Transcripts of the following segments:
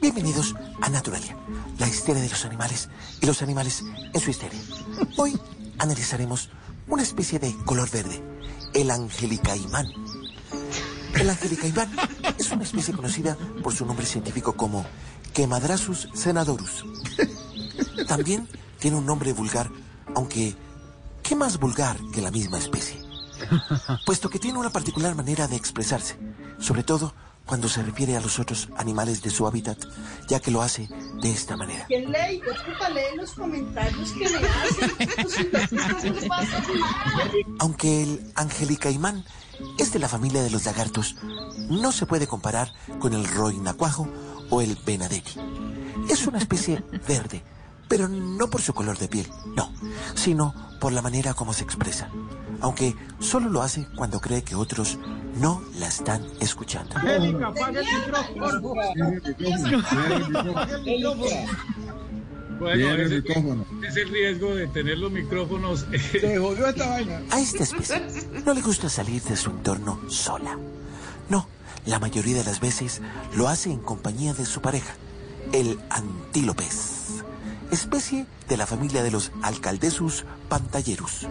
Bienvenidos a Naturalia, la histeria de los animales y los animales en su histeria. Hoy analizaremos una especie de color verde, el angelicaimán. El angelicaimán es una especie conocida por su nombre científico como Quemadrasus senadorus. También tiene un nombre vulgar, aunque ¿qué más vulgar que la misma especie? Puesto que tiene una particular manera de expresarse, sobre todo cuando se refiere a los otros animales de su hábitat, ya que lo hace de esta manera. ¿Quién lee? Disculpa, lee los comentarios que me hacen. Aunque el angelicaimán es de la familia de los lagartos, no se puede comparar con el roinacuajo o el benaderi. Es una especie verde, pero no por su color de piel, no, sino por la manera como se expresa, aunque solo lo hace cuando cree que otros no la están escuchando. Angélica, apaga el micrófono. Bueno, es el riesgo de tener los micrófonos. Se jodió esta vaina. A esta especie no le gusta salir de su entorno sola. No, la mayoría de las veces lo hace en compañía de su pareja, el antílopes, especie de la familia de los alcaldesus pantallerus.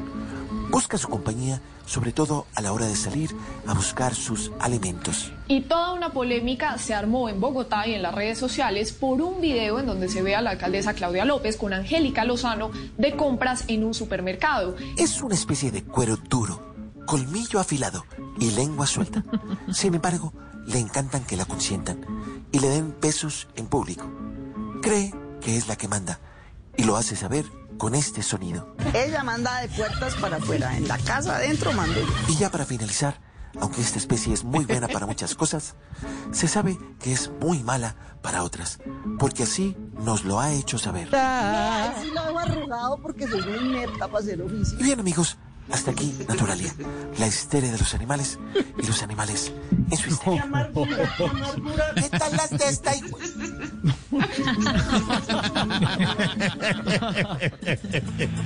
Busca su compañía sobre todo a la hora de salir a buscar sus alimentos. Y toda una polémica se armó en Bogotá y en las redes sociales por un video en donde se ve a la alcaldesa Claudia López con Angélica Lozano de compras en un supermercado. Es una especie de cuero duro, colmillo afilado y lengua suelta. Sin embargo, le encantan que la consientan y le den besos en público. Cree que es la que manda y lo hace saber con este sonido. Ella manda de puertas para afuera. En la casa adentro mando yo. Y ya para finalizar, aunque esta especie es muy buena para muchas cosas, se sabe que es muy mala para otras, porque así nos lo ha hecho saber. Ay, sí lo dejo arrugado porque soy muy inepta para hacer oficio. Y bien amigos, hasta aquí Naturalia, la histeria de los animales y los animales en su histeria. Amargura, amargura. ¿Qué tal las de esta hijo?